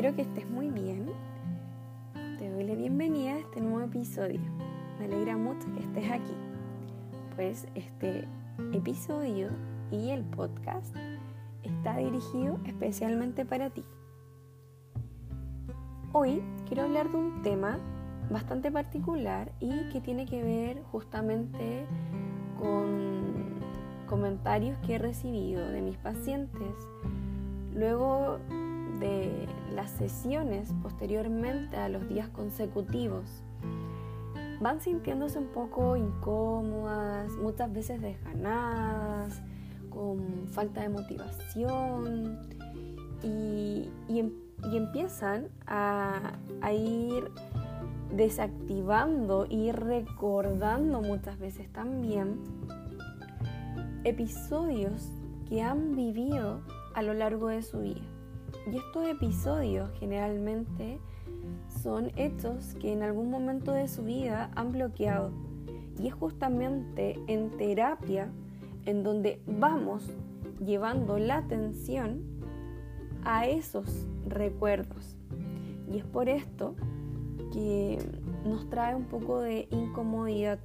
Espero que estés muy bien. Te doy la bienvenida a este nuevo episodio. Me alegra mucho que estés aquí, pues este episodio y el podcast está dirigido especialmente para ti. Hoy quiero hablar de un tema bastante particular y que tiene que ver justamente con comentarios que he recibido de mis pacientes luego de las sesiones posteriormente a los días consecutivos van sintiéndose un poco incómodas, muchas veces desganadas, con falta de motivación y, em, empiezan a, a ir desactivando y recordando muchas veces también episodios que han vivido a lo largo de su vida. Y estos episodios generalmente son hechos que en algún momento de su vida han bloqueado. Y es justamente en terapia en donde vamos llevando la atención a esos recuerdos. Y es por esto que nos trae un poco de incomodidad.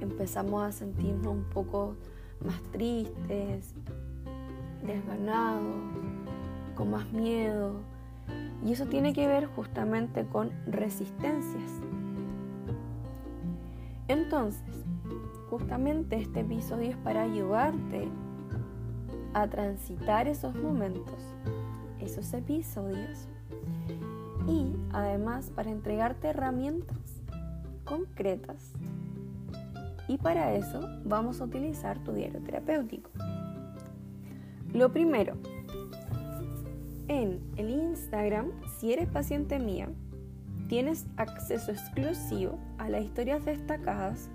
Empezamos a sentirnos un poco más tristes, desganados, con más miedo. Y eso tiene que ver justamente con resistencias. Entonces, justamente este episodio es para ayudarte a transitar esos momentos, esos episodios y además para entregarte herramientas concretas. Y para eso vamos a utilizar tu diario terapéutico. Lo primero, en el Instagram, si eres paciente mía, tienes acceso exclusivo a las historias destacadas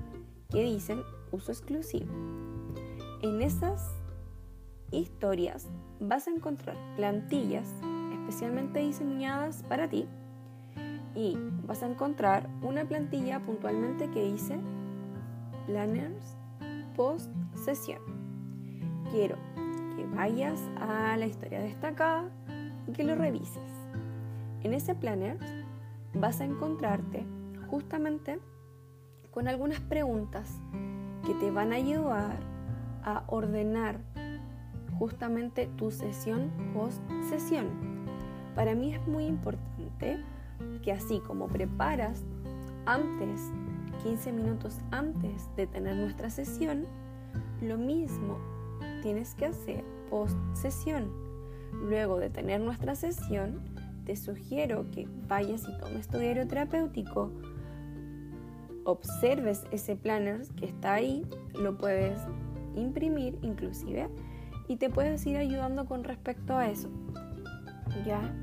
que dicen uso exclusivo. En esas historias vas a encontrar plantillas especialmente diseñadas para ti y vas a encontrar una plantilla puntualmente que dice planners post sesión. Quiero que vayas a la historia destacada que lo revises. En ese planner vas a encontrarte justamente con algunas preguntas que te van a ayudar a ordenar justamente tu sesión post sesión. Para mí es muy importante que así como preparas antes, 15 minutos antes de tener nuestra sesión, lo mismo tienes que hacer post sesión. Luego de tener nuestra sesión, te sugiero que vayas y tomes tu diario terapéutico, observes ese planner que está ahí, lo puedes imprimir inclusive y te puedes ir ayudando con respecto a eso. ¿Ya?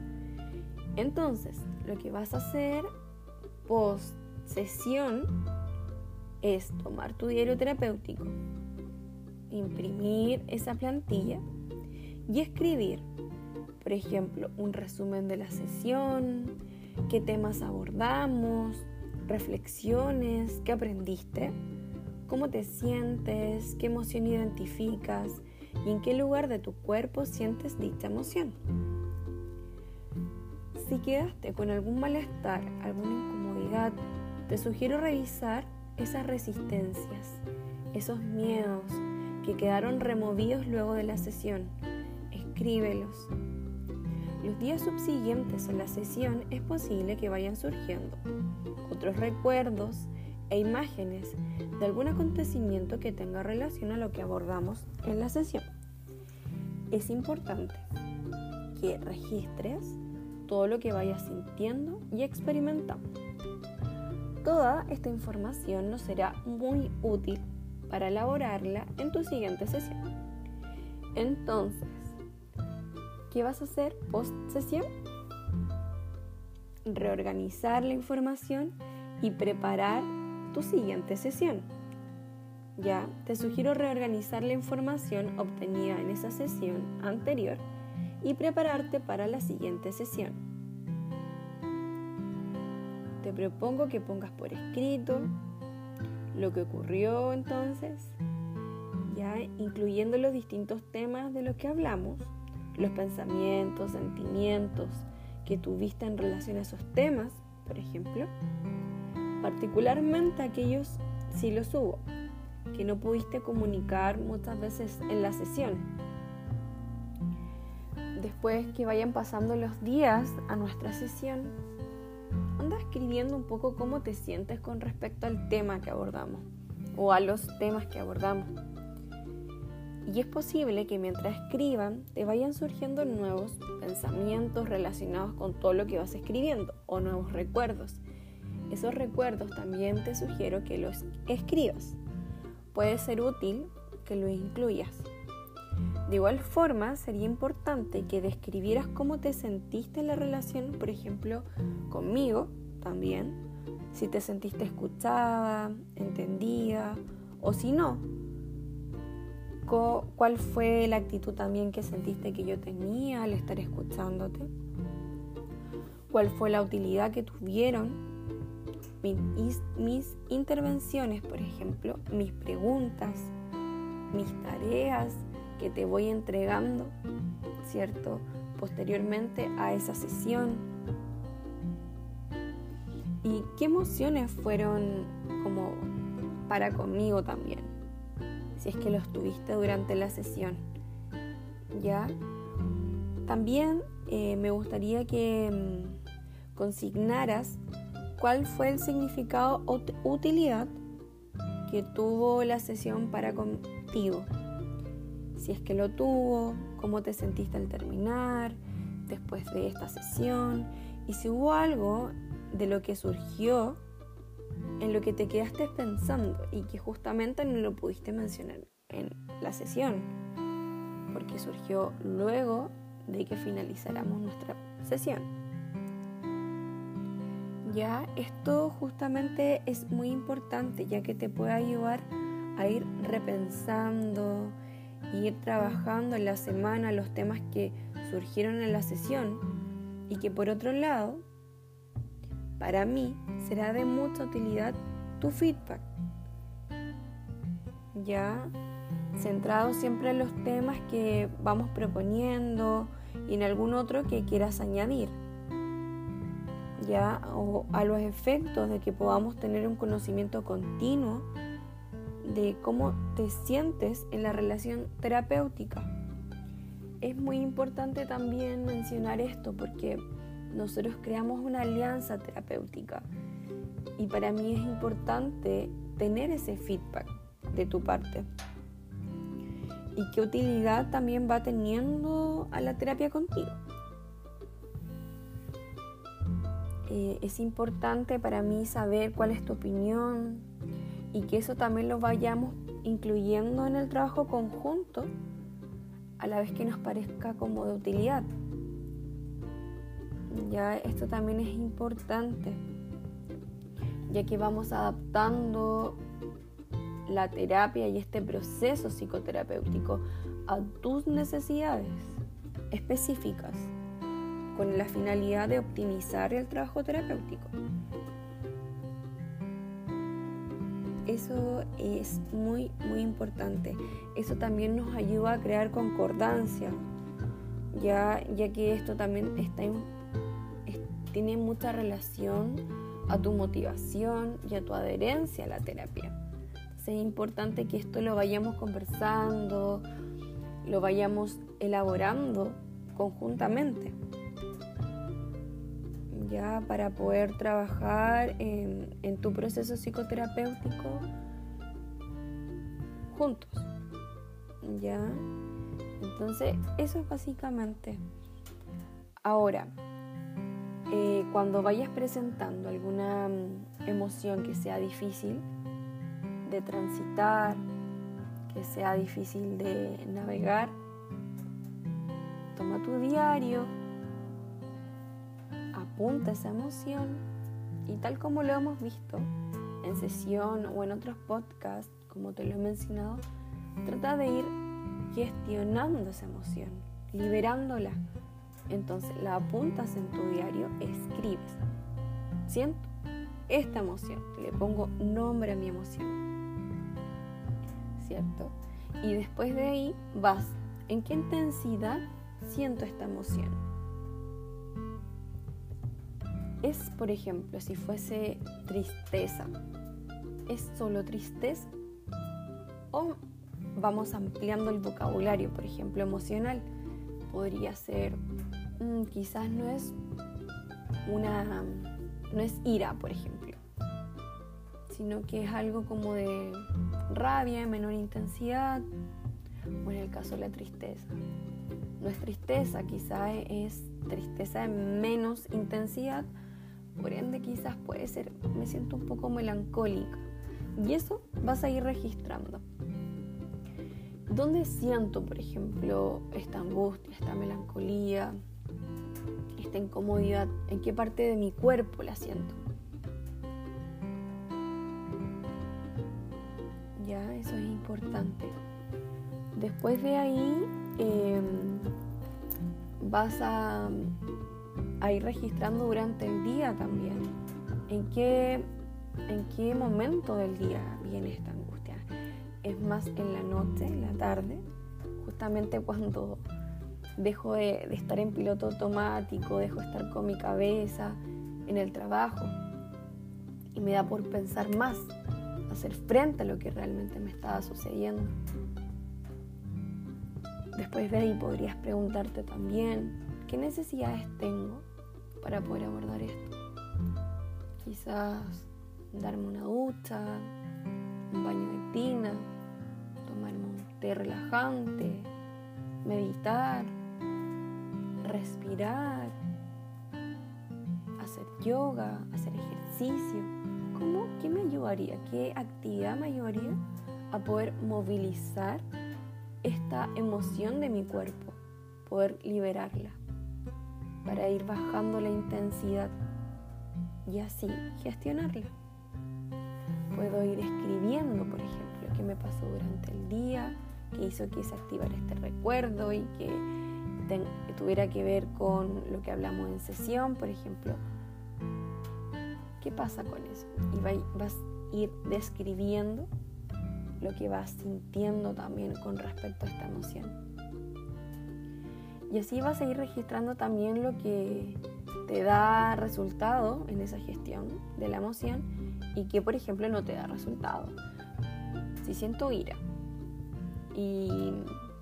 Entonces, lo que vas a hacer post sesión es tomar tu diario terapéutico, imprimir esa plantilla y escribir, por ejemplo, un resumen de la sesión, qué temas abordamos, reflexiones, qué aprendiste, cómo te sientes, qué emoción identificas y en qué lugar de tu cuerpo sientes dicha emoción. Si quedaste con algún malestar, alguna incomodidad, te sugiero revisar esas resistencias, esos miedos que quedaron removidos luego de la sesión. Escríbelos. Los días subsiguientes a la sesión es posible que vayan surgiendo otros recuerdos e imágenes de algún acontecimiento que tenga relación a lo que abordamos en la sesión. Es importante que registres todo lo que vayas sintiendo y experimentando. Toda esta información nos será muy útil para elaborarla en tu siguiente sesión. Entonces, ¿qué vas a hacer post sesión? Reorganizar la información y preparar tu siguiente sesión. Ya, te sugiero reorganizar la información obtenida en esa sesión anterior y prepararte para la siguiente sesión. Te propongo que pongas por escrito lo que ocurrió entonces, ya incluyendo los distintos temas de los que hablamos, los pensamientos, sentimientos que tuviste en relación a esos temas, por ejemplo, particularmente aquellos si los hubo, que no pudiste comunicar muchas veces en la sesión. Después que vayan pasando los días a nuestra sesión, anda escribiendo un poco cómo te sientes con respecto al tema que abordamos o a los temas que abordamos. Y es posible que mientras escriban te vayan surgiendo nuevos pensamientos relacionados con todo lo que vas escribiendo o nuevos recuerdos. Esos recuerdos también te sugiero que los escribas. Puede ser útil que lo incluyas. De igual forma, sería importante que describieras cómo te sentiste en la relación, por ejemplo, conmigo también, si te sentiste escuchada, entendida, o si no, cuál fue la actitud también que sentiste que yo tenía al estar escuchándote, cuál fue la utilidad que tuvieron mis, mis intervenciones, por ejemplo, mis preguntas, mis tareas que te voy entregando, ¿cierto? Posteriormente a esa sesión. ¿Y qué emociones fueron como para conmigo también? Si es que los tuviste durante la sesión. ¿Ya? También eh, me gustaría que mm, consignaras cuál fue el significado o utilidad que tuvo la sesión para contigo si es que lo tuvo, cómo te sentiste al terminar, después de esta sesión, y si hubo algo de lo que surgió en lo que te quedaste pensando y que justamente no lo pudiste mencionar en la sesión, porque surgió luego de que finalizáramos nuestra sesión. Ya, esto justamente es muy importante ya que te puede ayudar a ir repensando, ir trabajando en la semana los temas que surgieron en la sesión y que por otro lado, para mí será de mucha utilidad tu feedback. Ya centrado siempre en los temas que vamos proponiendo y en algún otro que quieras añadir. Ya o a los efectos de que podamos tener un conocimiento continuo de cómo te sientes en la relación terapéutica. Es muy importante también mencionar esto porque nosotros creamos una alianza terapéutica y para mí es importante tener ese feedback de tu parte. ¿Y qué utilidad también va teniendo a la terapia contigo? Eh, es importante para mí saber cuál es tu opinión, y que eso también lo vayamos incluyendo en el trabajo conjunto a la vez que nos parezca como de utilidad. Ya esto también es importante, ya que vamos adaptando la terapia y este proceso psicoterapéutico a tus necesidades específicas con la finalidad de optimizar el trabajo terapéutico. Eso es muy, muy importante. Eso también nos ayuda a crear concordancia, ya, ya que esto también está tiene mucha relación a tu motivación y a tu adherencia a la terapia. es importante que esto lo vayamos conversando, lo vayamos elaborando conjuntamente ya para poder trabajar en, en tu proceso psicoterapéutico juntos. ¿Ya? Entonces, eso es básicamente. Ahora, eh, cuando vayas presentando alguna mm, emoción que sea difícil de transitar, que sea difícil de navegar, toma tu diario, apunta esa emoción y tal como lo hemos visto en sesión o en otros podcasts, como te lo he mencionado, trata de ir gestionando esa emoción, liberándola. Entonces la apuntas en tu diario, escribes. Siento esta emoción, le pongo nombre a mi emoción. ¿Cierto? Y después de ahí vas, ¿en qué intensidad siento esta emoción? es, por ejemplo, si fuese tristeza, ¿es solo tristeza? O vamos ampliando el vocabulario, por ejemplo, emocional. Podría ser, mm, quizás no es una, no es ira, por ejemplo, sino que es algo como de rabia, menor intensidad, o en el caso de la tristeza. No es tristeza, quizás es tristeza de menos intensidad, por ende quizás puede ser, me siento un poco melancólica. Y eso vas a ir registrando. ¿Dónde siento, por ejemplo, esta angustia, esta melancolía, incomodidad? ¿En qué parte de mi cuerpo la siento? Ya, eso es importante. Después de ahí em, vas a, a, ir registrando durante el día también. ¿En qué, ¿En qué momento del día viene esta angustia? ¿Es más en la noche, en la tarde? Justamente cuando dejo de, estar en piloto automático, dejo de estar con mi cabeza en el trabajo y me da por pensar más, hacer frente a lo que realmente me estaba sucediendo. Después de ahí podrías preguntarte también, ¿qué necesidades tengo para poder abordar esto? Quizás darme una ducha, un baño de tina, tomarme un té relajante, meditar, respirar, hacer yoga, hacer ejercicio. ¿Cómo? ¿Qué me ayudaría? ¿Qué actividad me ayudaría a poder movilizar esta emoción de mi cuerpo, poder liberarla, para ir bajando la intensidad y así gestionarla. Puedo ir escribiendo, por ejemplo, qué me pasó durante el día, qué hizo que se activara este recuerdo y que, tuviera que ver con lo que hablamos en sesión, por ejemplo. ¿Qué pasa con eso? Y vas a ir describiendo lo que vas sintiendo también con respecto a esta emoción. Y así vas a ir registrando también lo que te da resultado en esa gestión de la emoción y que, por ejemplo, no te da resultado. Si siento ira y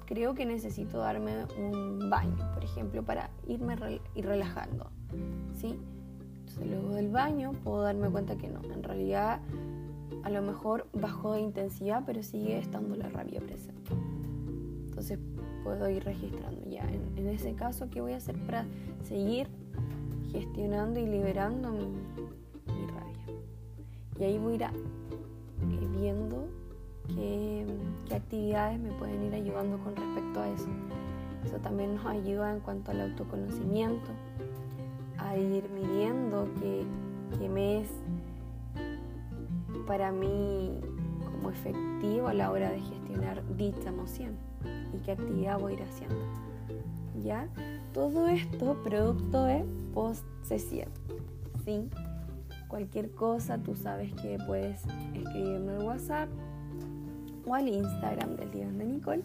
creo que necesito darme un baño, por ejemplo, para irme ir relajando, ¿sí? Entonces, luego del baño puedo darme cuenta que no, en realidad a lo mejor bajó de intensidad, pero sigue estando la rabia presente. Entonces puedo ir registrando ya. En, ese caso, ¿qué voy a hacer para seguir gestionando y liberando mi, rabia? Y ahí voy a ir eh, viendo qué, qué actividades me pueden ir ayudando con respecto a eso. Eso también nos ayuda en cuanto al autoconocimiento, a ir midiendo qué, qué me es para mí como efectivo a la hora de gestionar dicha emoción y qué actividad voy a ir haciendo. ¿Ya? Todo esto producto de post-sesión. ¿sí? Cualquier cosa, tú sabes que puedes escribirme al WhatsApp o al Instagram del Diván de Nicole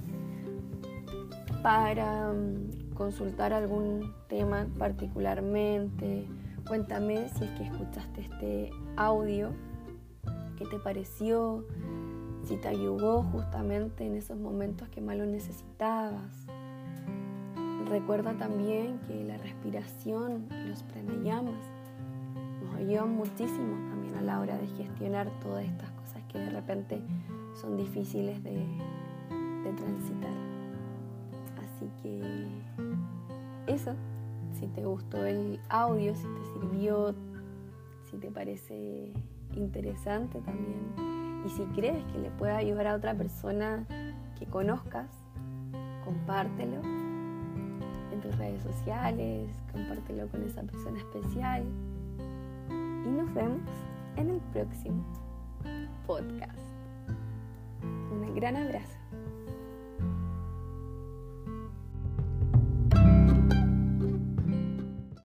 para mm, consultar algún tema particularmente. Cuéntame si es que escuchaste este audio qué te pareció, si te ayudó justamente en esos momentos que más lo necesitabas. Recuerda también que la respiración, los pranayamas, nos ayudan muchísimo también a la hora de gestionar todas estas cosas que de repente son difíciles de, de transitar. Así que eso, si te gustó el audio, si te sirvió, si te parece interesante también. Y si crees que le puede ayudar a otra persona que conozcas, compártelo en tus redes sociales, compártelo con esa persona especial. Y nos vemos en el próximo podcast. Gran abrazo.